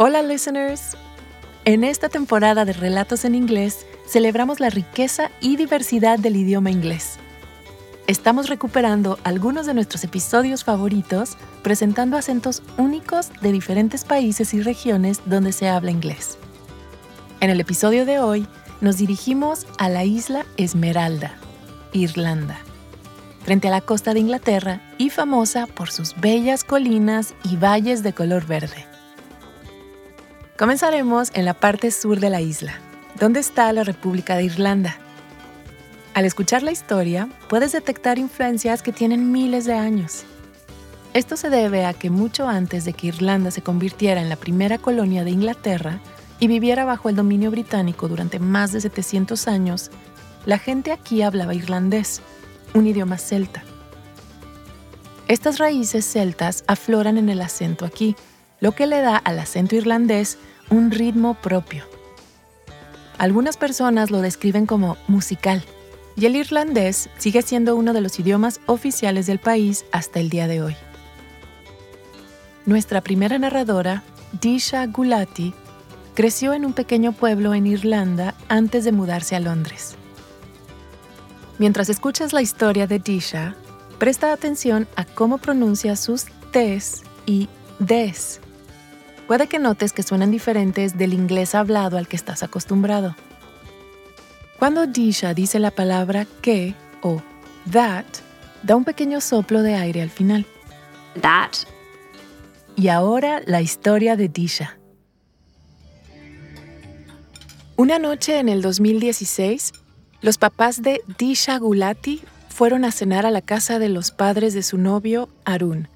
Hola listeners. En esta temporada de Relatos en Inglés celebramos la riqueza y diversidad del idioma inglés. Estamos recuperando algunos de nuestros episodios favoritos presentando acentos únicos de diferentes países y regiones donde se habla inglés. En el episodio de hoy nos dirigimos a la isla Esmeralda, Irlanda, frente a la costa de Inglaterra y famosa por sus bellas colinas y valles de color verde. Comenzaremos en la parte sur de la isla, donde está la República de Irlanda. Al escuchar la historia, puedes detectar influencias que tienen miles de años. Esto se debe a que mucho antes de que Irlanda se convirtiera en la primera colonia de Inglaterra y viviera bajo el dominio británico durante más de 700 años, la gente aquí hablaba irlandés, un idioma celta. Estas raíces celtas afloran en el acento aquí, lo que le da al acento irlandés un ritmo propio. Algunas personas lo describen como musical, y el irlandés sigue siendo uno de los idiomas oficiales del país hasta el día de hoy. Nuestra primera narradora, Disha Gulati, creció en un pequeño pueblo en Irlanda antes de mudarse a Londres. Mientras escuchas la historia de Disha, presta atención a cómo pronuncia sus T's y D's puede que notes que suenan diferentes del inglés hablado al que estás acostumbrado. Cuando Disha dice la palabra que o that, da un pequeño soplo de aire al final. That. Y ahora la historia de Disha. Una noche en el 2016, los papás de Disha Gulati fueron a cenar a la casa de los padres de su novio, Arun,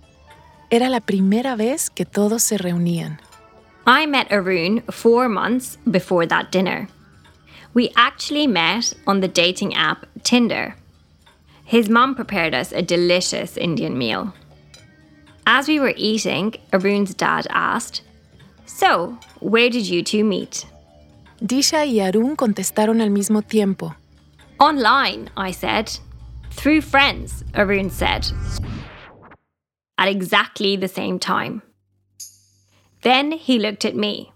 era la primera vez que todos se reunían. I met Arun four months before that dinner. We actually met on the dating app Tinder. His mum prepared us a delicious Indian meal. As we were eating, Arun's dad asked, So, where did you two meet? Disha y Arun contestaron al mismo tiempo. Online, I said. Through friends, Arun said at exactly the same time. Then he looked at me.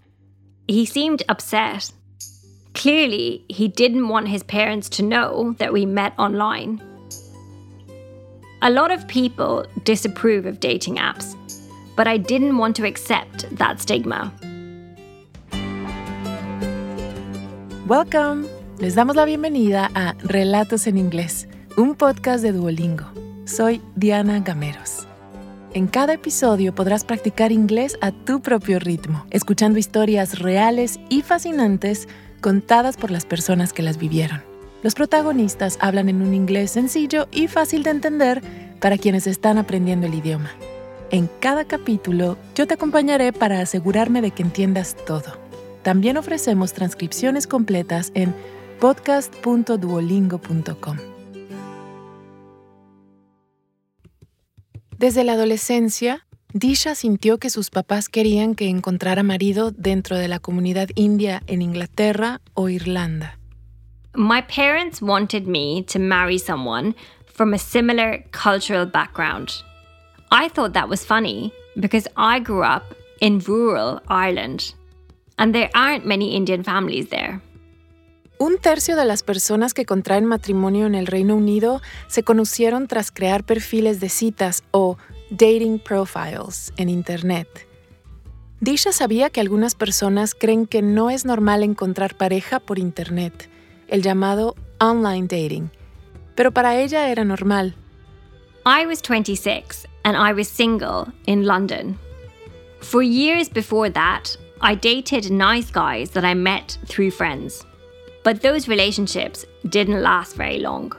He seemed upset. Clearly, he didn't want his parents to know that we met online. A lot of people disapprove of dating apps, but I didn't want to accept that stigma. Welcome. Les damos la bienvenida a Relatos en Inglés, un podcast de Duolingo. Soy Diana Gameros. En cada episodio podrás practicar inglés a tu propio ritmo, escuchando historias reales y fascinantes contadas por las personas que las vivieron. Los protagonistas hablan en un inglés sencillo y fácil de entender para quienes están aprendiendo el idioma. En cada capítulo yo te acompañaré para asegurarme de que entiendas todo. También ofrecemos transcripciones completas en podcast.duolingo.com. Desde la adolescencia, Disha sintió que sus papás querían que encontrara marido dentro de la comunidad india en Inglaterra o Irlanda. My parents wanted me to marry someone from a similar cultural background. I thought that was funny because I grew up in rural Ireland and there aren't many Indian families there. Un tercio de las personas que contraen matrimonio en el Reino Unido se conocieron tras crear perfiles de citas o dating profiles en Internet. Disha sabía que algunas personas creen que no es normal encontrar pareja por Internet, el llamado online dating, pero para ella era normal. I was 26 and I was single in London. For years before that, I dated nice guys that I met through friends. But those relationships didn't last very long.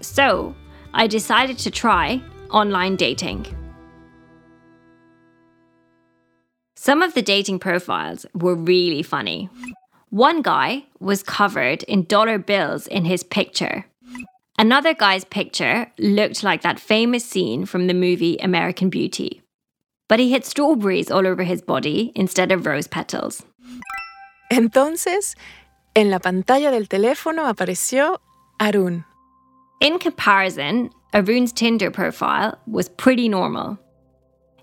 So I decided to try online dating. Some of the dating profiles were really funny. One guy was covered in dollar bills in his picture. Another guy's picture looked like that famous scene from the movie American Beauty. But he had strawberries all over his body instead of rose petals. Entonces, En la pantalla del teléfono apareció Arun. In comparison, Arun's Tinder profile was pretty normal.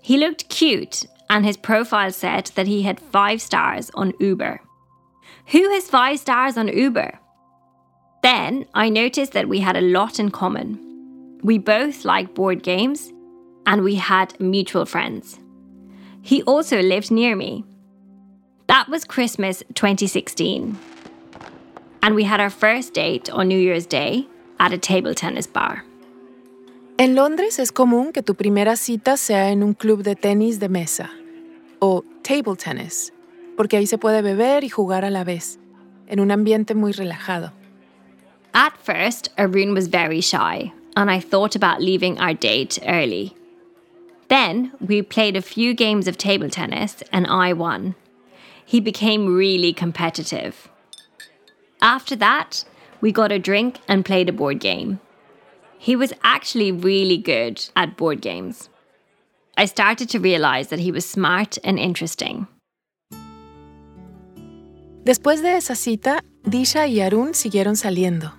He looked cute and his profile said that he had five stars on Uber. Who has five stars on Uber? Then I noticed that we had a lot in common. We both liked board games and we had mutual friends. He also lived near me. That was Christmas 2016. And we had our first date on New Year's Day at a table tennis bar. En Londres es común que tu primera cita sea en un club de tenis de mesa o table tennis, porque ahí se puede beber y jugar a la vez, en un ambiente muy relajado. At first, Arun was very shy, and I thought about leaving our date early. Then we played a few games of table tennis, and I won. He became really competitive. After that, we got a drink and played a board game. He was actually really good at board games. I started to realize that he was smart and interesting. Después de esa cita, Disha y Arun siguieron saliendo.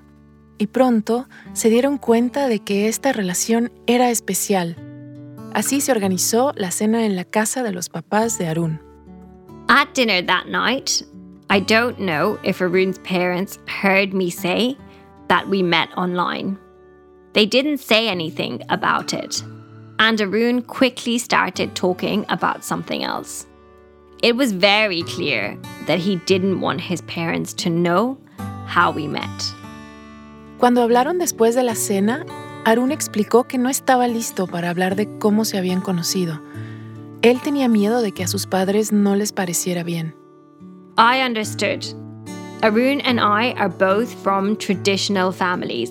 Y pronto se dieron cuenta de que esta relación era especial. Así se organizó la cena en la casa de los papás de Arun. At dinner that night, I don't know if Arun's parents heard me say that we met online. They didn't say anything about it, and Arun quickly started talking about something else. It was very clear that he didn't want his parents to know how we met. Cuando hablaron después de la cena, Arun explicó que no estaba listo para hablar de cómo se habían conocido Él tenía miedo de que a sus padres no les pareciera bien. I understood. Arun and I are both from traditional families.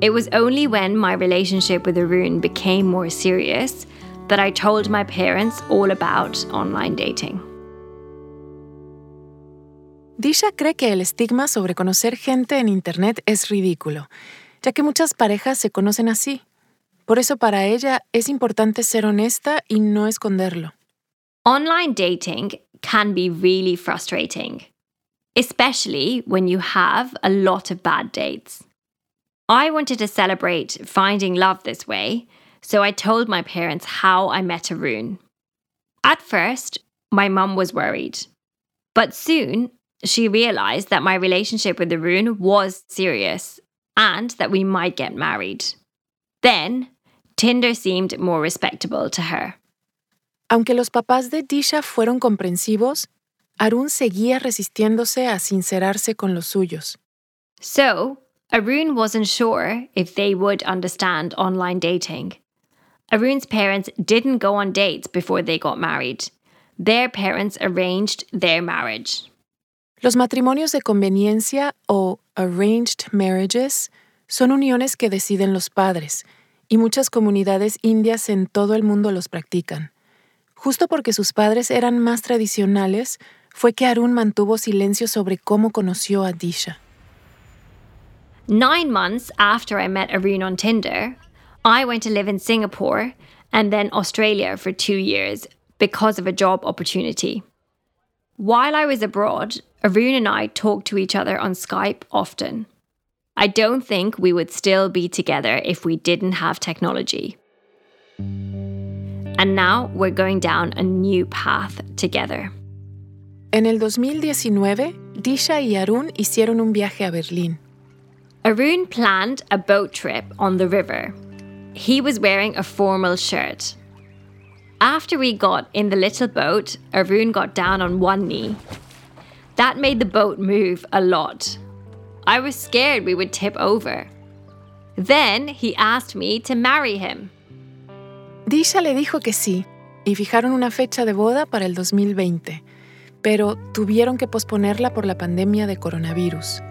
It was only when my relationship with Arun became more serious that I told my parents all about online dating. Disha cree que el estigma sobre conocer gente en Internet es ridículo, ya que muchas parejas se conocen así, Por eso para ella es importante ser honesta y no esconderlo. Online dating can be really frustrating, especially when you have a lot of bad dates. I wanted to celebrate finding love this way, so I told my parents how I met Arun. At first, my mum was worried, but soon she realised that my relationship with Arun was serious and that we might get married. Then Tinder seemed more respectable to her. Aunque los papás de Disha fueron comprensivos, Arun seguía resistiéndose a sincerarse con los suyos. So, Arun wasn't sure if they would understand online dating. Arun's parents didn't go on dates before they got married. Their parents arranged their marriage. Los matrimonios de conveniencia o arranged marriages son uniones que deciden los padres y muchas comunidades indias en todo el mundo los practican. Justo porque sus padres eran más tradicionales, fue que Arun mantuvo silencio sobre cómo conoció a Disha. Nine months after I met Arun on Tinder, I went to live in Singapore and then Australia for two years because of a job opportunity. While I was abroad, Arun and I talked to each other on Skype often. I don't think we would still be together if we didn't have technology. And now we're going down a new path together. En el 2019, Disha y Arun hicieron un viaje a Berlín. Arun planned a boat trip on the river. He was wearing a formal shirt. After we got in the little boat, Arun got down on one knee. That made the boat move a lot. I was scared we would tip over. Then he asked me to marry him. Disha le dijo que sí y fijaron una fecha de boda para el 2020, pero tuvieron que posponerla por la pandemia de coronavirus.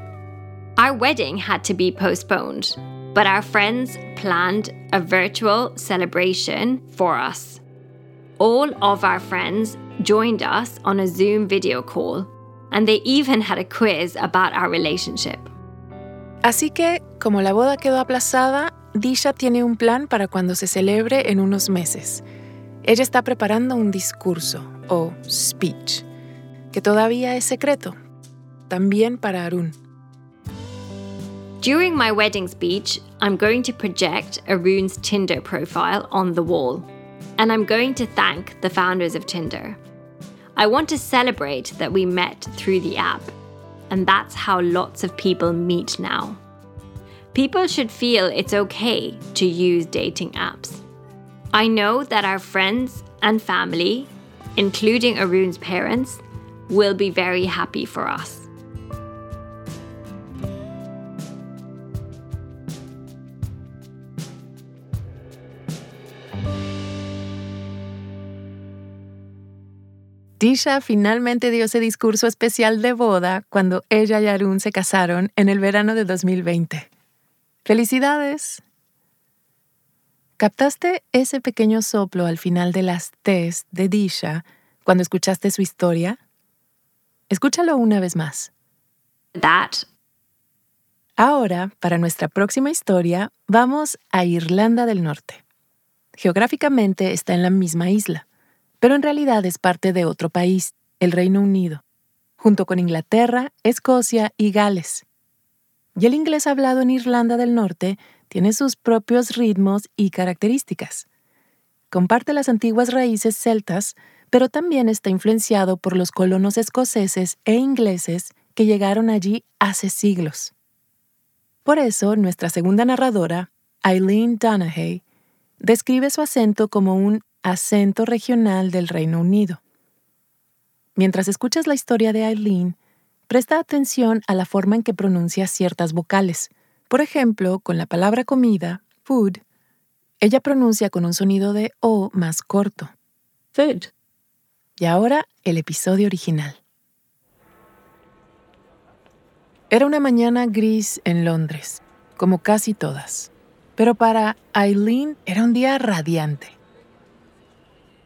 Our wedding had to be postponed, but our friends planned a virtual celebration for us. All of our friends joined us on a Zoom video call and they even had a quiz about our relationship. Así que, como la boda quedó aplazada, Disha tiene un plan para cuando se celebre en unos meses. Ella está preparando un discurso, o speech, que todavía es secreto, también para Arun. During my wedding speech, I'm going to project Arun's Tinder profile on the wall. and I'm going to thank the founders of Tinder. I want to celebrate that we met through the app, and that's how lots of people meet now. People should feel it's okay to use dating apps. I know that our friends and family, including Arun's parents, will be very happy for us. Disha finalmente dio ese discurso especial de boda cuando ella y Arun se casaron en el verano de 2020. ¡Felicidades! ¿Captaste ese pequeño soplo al final de las T's de Disha cuando escuchaste su historia? Escúchalo una vez más. That. Ahora, para nuestra próxima historia, vamos a Irlanda del Norte. Geográficamente está en la misma isla pero en realidad es parte de otro país, el Reino Unido, junto con Inglaterra, Escocia y Gales. Y el inglés hablado en Irlanda del Norte tiene sus propios ritmos y características. Comparte las antiguas raíces celtas, pero también está influenciado por los colonos escoceses e ingleses que llegaron allí hace siglos. Por eso, nuestra segunda narradora, Eileen Donaghy, describe su acento como un acento regional del Reino Unido. Mientras escuchas la historia de Eileen, presta atención a la forma en que pronuncia ciertas vocales. Por ejemplo, con la palabra comida, food, ella pronuncia con un sonido de O más corto. Food. Y ahora el episodio original. Era una mañana gris en Londres, como casi todas. Pero para Eileen era un día radiante.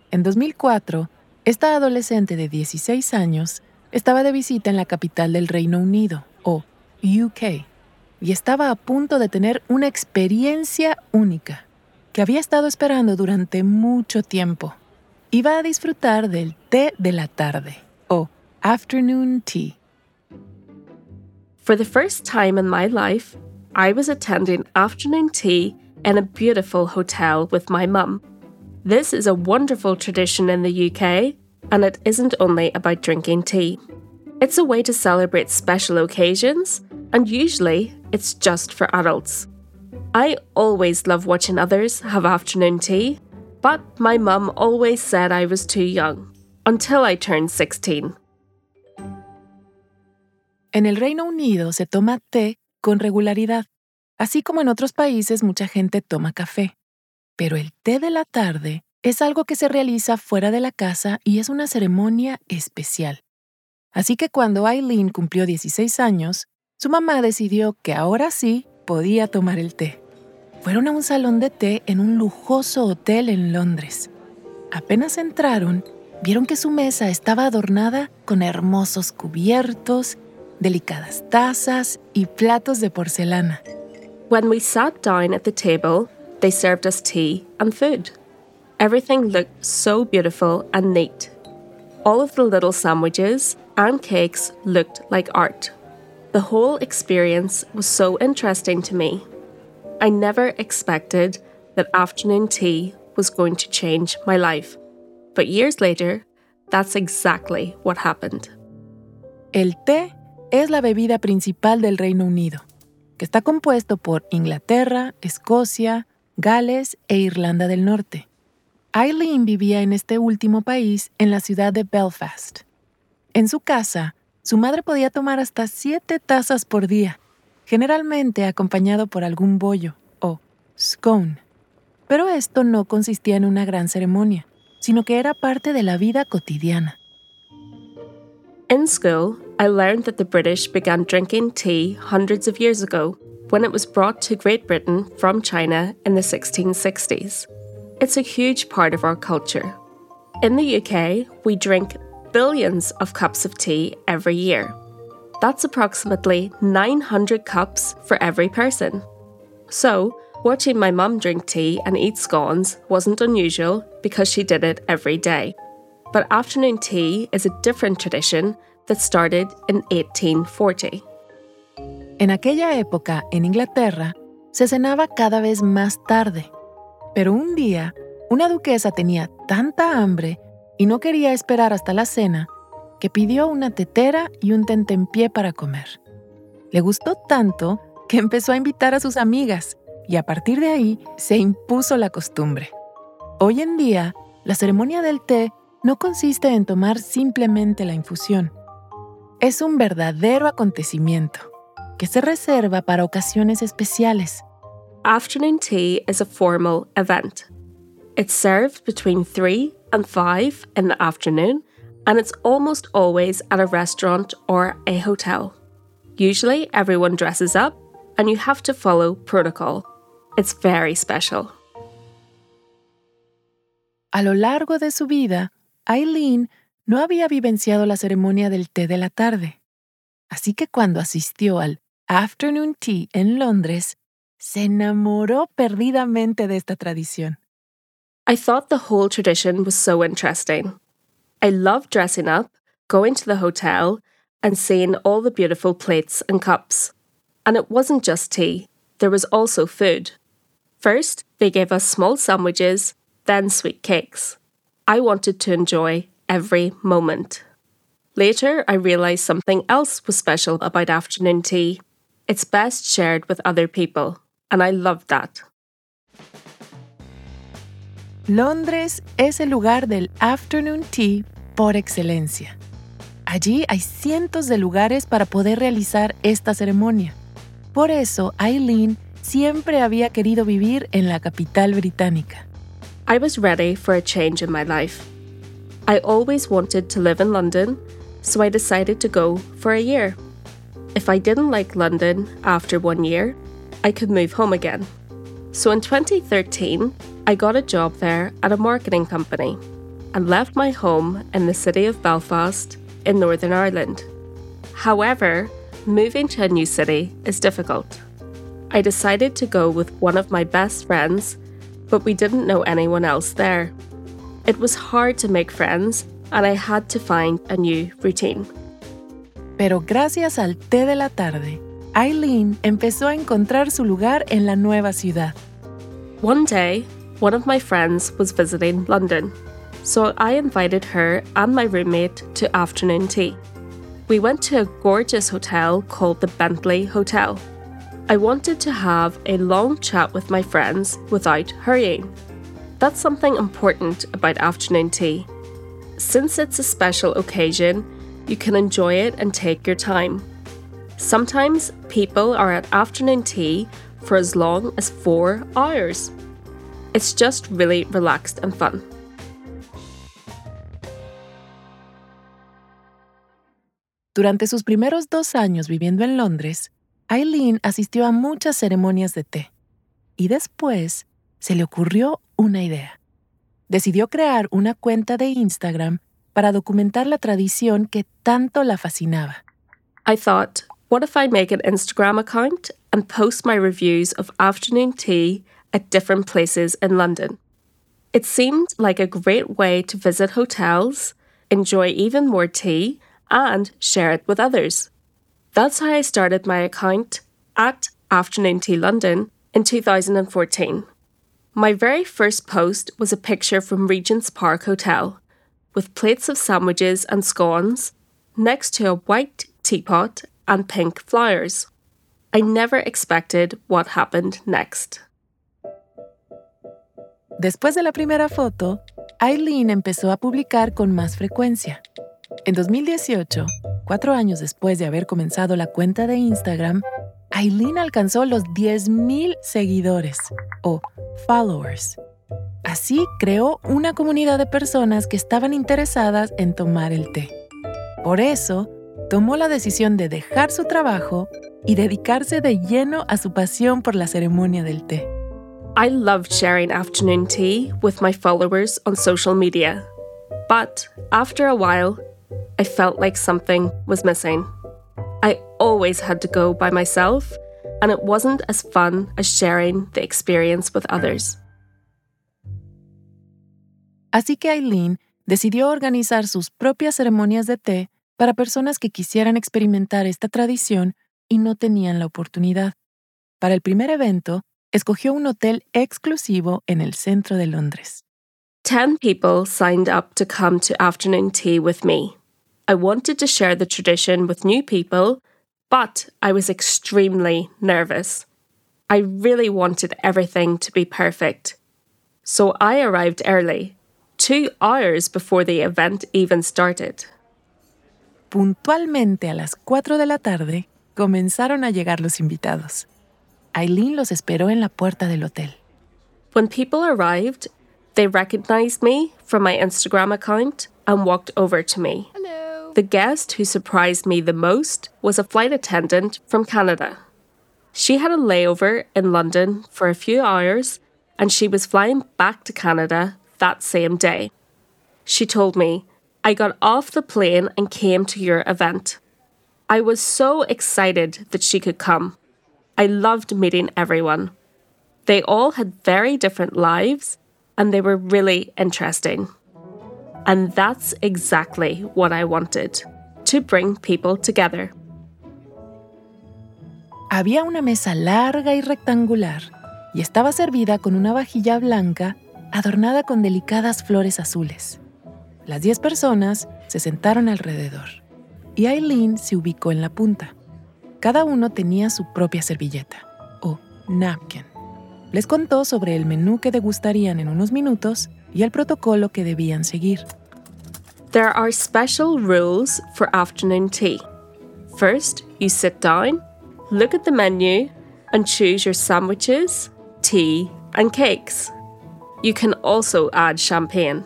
En 2004, esta adolescente de 16 años estaba de visita en la capital del Reino Unido, o UK, y estaba a punto de tener una experiencia única que había estado esperando durante mucho tiempo. Iba a disfrutar del té de la tarde, o afternoon tea. For the first time in my life, I was attending afternoon tea in a beautiful hotel with my mum. This is a wonderful tradition in the UK, and it isn't only about drinking tea. It's a way to celebrate special occasions, and usually it's just for adults. I always love watching others have afternoon tea, but my mum always said I was too young until I turned 16. En el Reino Unido se toma té con regularidad, así como en otros países mucha gente toma café. Pero el té de la tarde es algo que se realiza fuera de la casa y es una ceremonia especial. Así que cuando Eileen cumplió 16 años, su mamá decidió que ahora sí podía tomar el té. Fueron a un salón de té en un lujoso hotel en Londres. Apenas entraron, vieron que su mesa estaba adornada con hermosos cubiertos, delicadas tazas y platos de porcelana. When we sat down at the table, they served us tea and food. Everything looked so beautiful and neat. All of the little sandwiches and cakes looked like art. The whole experience was so interesting to me. I never expected that afternoon tea was going to change my life. But years later, that's exactly what happened. El té es la bebida principal del Reino Unido, que está compuesto por Inglaterra, Escocia, Gales e Irlanda del Norte. Eileen vivía en este último país en la ciudad de Belfast. En su casa, su madre podía tomar hasta siete tazas por día, generalmente acompañado por algún bollo o scone. Pero esto no consistía en una gran ceremonia, sino que era parte de la vida cotidiana. In school, I learned that the British began drinking tea hundreds of years ago when it was brought to Great Britain from China in the 1660s. It's a huge part of our culture. In the UK, we drink billions of cups of tea every year. That's approximately 900 cups for every person. So, watching my mum drink tea and eat scones wasn't unusual because she did it every day. But afternoon tea is a different tradition that started in 1840. En aquella época, en Inglaterra, se cenaba cada vez más tarde. Pero un día, Una duquesa tenía tanta hambre y no quería esperar hasta la cena que pidió una tetera y un tentempié para comer. Le gustó tanto que empezó a invitar a sus amigas y a partir de ahí se impuso la costumbre. Hoy en día, la ceremonia del té no consiste en tomar simplemente la infusión. Es un verdadero acontecimiento que se reserva para ocasiones especiales. Afternoon tea is a formal event. It's served between 3 and 5 in the afternoon, and it's almost always at a restaurant or a hotel. Usually, everyone dresses up, and you have to follow protocol. It's very special. A lo largo de su vida, Eileen no había vivenciado la ceremonia del té de la tarde. Así que cuando asistió al Afternoon Tea en Londres, se enamoró perdidamente de esta tradición. I thought the whole tradition was so interesting. I loved dressing up, going to the hotel, and seeing all the beautiful plates and cups. And it wasn't just tea, there was also food. First, they gave us small sandwiches, then sweet cakes. I wanted to enjoy every moment. Later, I realised something else was special about afternoon tea. It's best shared with other people, and I loved that. Londres es el lugar del afternoon tea por excelencia. Allí hay cientos de lugares para poder realizar esta ceremonia. Por eso, Eileen siempre había querido vivir en la capital británica. I was ready for a change in my life. I always wanted to live in London, so I decided to go for a year. If I didn't like London after one year, I could move home again. So in 2013, I got a job there at a marketing company and left my home in the city of Belfast in Northern Ireland. However, moving to a new city is difficult. I decided to go with one of my best friends but we didn't know anyone else there. It was hard to make friends, and I had to find a new routine. Pero gracias al té de la tarde, Eileen empezó a encontrar su lugar en la nueva ciudad. One day, one of my friends was visiting London, so I invited her and my roommate to afternoon tea. We went to a gorgeous hotel called the Bentley Hotel. I wanted to have a long chat with my friends without hurrying. That's something important about afternoon tea. Since it's a special occasion, you can enjoy it and take your time. Sometimes people are at afternoon tea for as long as four hours. It's just really relaxed and fun. Durante sus primeros dos años viviendo en Londres, Eileen asistió a muchas ceremonias de té y después se le ocurrió una idea. Decidió crear una cuenta de Instagram para documentar la tradición que tanto la fascinaba. I thought, what if I make an Instagram account and post my reviews of afternoon tea at different places in London? It seemed like a great way to visit hotels, enjoy even more tea, and share it with others. That's how I started my account at Afternoon Tea London in 2014. My very first post was a picture from Regent's Park Hotel, with plates of sandwiches and scones next to a white teapot and pink flowers. I never expected what happened next. Después de la primera foto, Eileen empezó a publicar con más frecuencia. En 2018, cuatro años después de haber comenzado la cuenta de Instagram, Aileen alcanzó los 10.000 seguidores o followers. Así creó una comunidad de personas que estaban interesadas en tomar el té. Por eso, tomó la decisión de dejar su trabajo y dedicarse de lleno a su pasión por la ceremonia del té. I loved sharing afternoon tea with my followers on social media. But after a while, I felt like something was missing. I always had to go by myself, and it wasn't as fun as sharing the experience with others. Así que Eileen decidió organizar sus propias ceremonias de té para personas que quisieran experimentar esta tradición y no tenían la oportunidad. Para el primer evento, escogió un hotel exclusivo en el centro de Londres. 10 people signed up to come to afternoon tea with me. I wanted to share the tradition with new people, but I was extremely nervous. I really wanted everything to be perfect. So I arrived early, two hours before the event even started. Puntualmente a las 4 de la tarde, comenzaron a llegar los invitados. Eileen los esperó en la puerta del hotel. When people arrived, they recognized me from my Instagram account and walked over to me. Hello. The guest who surprised me the most was a flight attendant from Canada. She had a layover in London for a few hours and she was flying back to Canada that same day. She told me, I got off the plane and came to your event. I was so excited that she could come. I loved meeting everyone. They all had very different lives and they were really interesting. And that's exactly what I wanted to bring people together. Había una mesa larga y rectangular y estaba servida con una vajilla blanca adornada con delicadas flores azules. Las diez personas se sentaron alrededor y Eileen se ubicó en la punta. Cada uno tenía su propia servilleta, o napkin. Les contó sobre el menú que degustarían en unos minutos y el protocolo que debían seguir. There are special rules for afternoon tea. First, you sit down, look at the menu, and choose your sandwiches, tea, and cakes. You can also add champagne.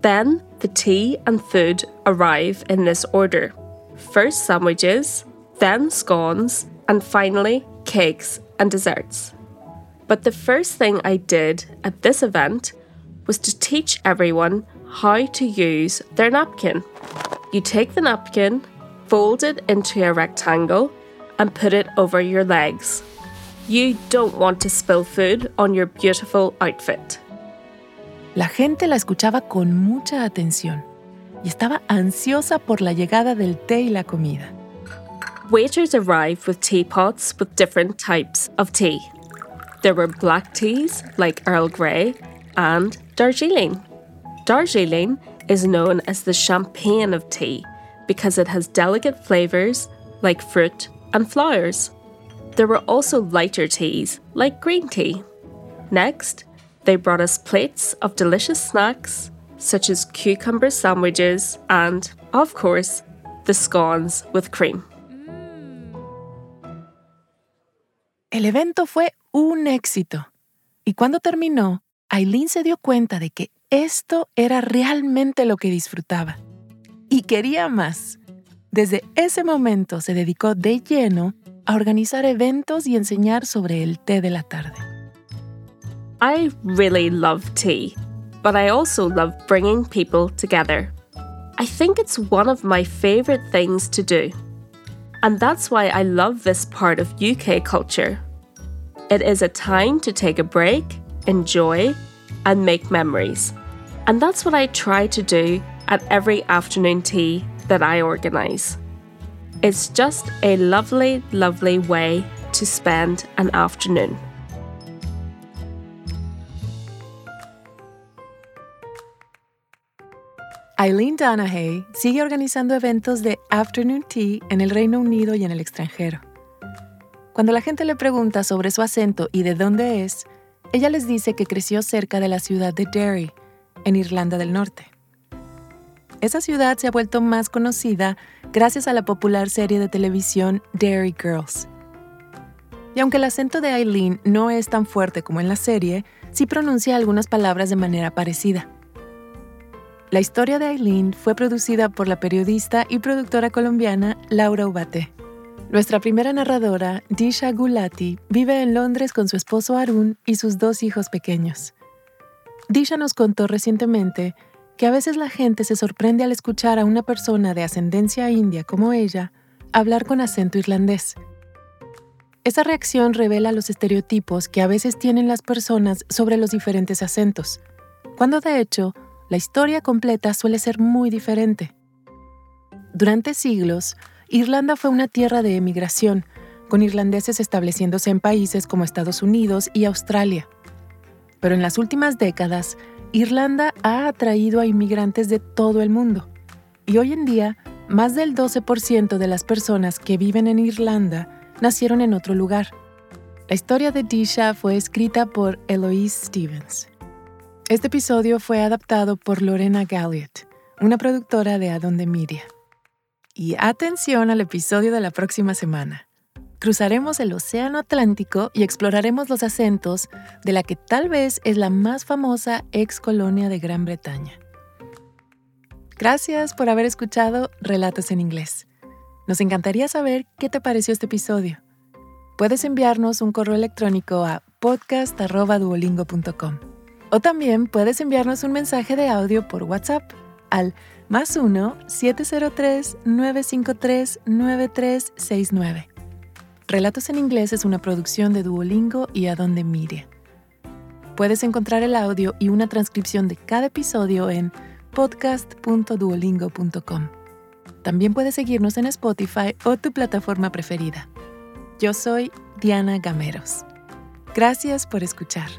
Then, the tea and food arrive in this order first sandwiches, then scones, and finally cakes and desserts. But the first thing I did at this event was to teach everyone how to use their napkin. You take the napkin, fold it into a rectangle, and put it over your legs. You don't want to spill food on your beautiful outfit. La gente la escuchaba con mucha atención y estaba ansiosa por la llegada del té y la comida. Waiters arrived with teapots with different types of tea. There were black teas like Earl Grey and Darjeeling. Darjeeling is known as the champagne of tea because it has delicate flavours like fruit and flowers. There were also lighter teas like green tea. Next, they brought us plates of delicious snacks such as cucumber sandwiches and, of course, the scones with cream. El evento fue un éxito. Y cuando terminó, Eileen se dio cuenta de que esto era realmente lo que disfrutaba. Y quería más. Desde ese momento se dedicó de lleno a organizar eventos y enseñar sobre el té de la tarde. I really love tea, but I also love bringing people together. I think it's one of my favourite things to do. And that's why I love this part of UK culture. It is a time to take a break, enjoy, and make memories. And that's what I try to do at every afternoon tea that I organise. It's just a lovely, lovely way to spend an afternoon. Eileen Donahue sigue organizando eventos de afternoon tea en el Reino Unido y en el extranjero. Cuando la gente le pregunta sobre su acento y de dónde es, ella les dice que creció cerca de la ciudad de Derry, en Irlanda del Norte. Esa ciudad se ha vuelto más conocida gracias a la popular serie de televisión Derry Girls. Y aunque el acento de Eileen no es tan fuerte como en la serie, sí pronuncia algunas palabras de manera parecida. La historia de Eileen fue producida por la periodista y productora colombiana Laura Ubate. Nuestra primera narradora, Disha Gulati, vive en Londres con su esposo Arun y sus dos hijos pequeños. Disha nos contó recientemente que a veces la gente se sorprende al escuchar a una persona de ascendencia india como ella hablar con acento irlandés. Esa reacción revela los estereotipos que a veces tienen las personas sobre los diferentes acentos, cuando de hecho la historia completa suele ser muy diferente. Durante siglos, Irlanda fue una tierra de emigración, con irlandeses estableciéndose en países como Estados Unidos y Australia. Pero en las últimas décadas, Irlanda ha atraído a inmigrantes de todo el mundo y hoy en día más del 12% de las personas que viven en Irlanda nacieron en otro lugar. La historia de Disha fue escrita por Eloise Stevens. Este episodio fue adaptado por Lorena Galliot, una productora de Adonde Media. Y atención al episodio de la próxima semana. Cruzaremos el Océano Atlántico y exploraremos los acentos de la que tal vez es la más famosa ex colonia de Gran Bretaña. Gracias por haber escuchado Relatos en Inglés. Nos encantaría saber qué te pareció este episodio. Puedes enviarnos un correo electrónico a podcast.duolingo.com o también puedes enviarnos un mensaje de audio por WhatsApp al más 1-703-953-9369. Relatos en Inglés es una producción de Duolingo y Adonde Media. Puedes encontrar el audio y una transcripción de cada episodio en podcast.duolingo.com. También puedes seguirnos en Spotify o tu plataforma preferida. Yo soy Diana Gameros. Gracias por escuchar.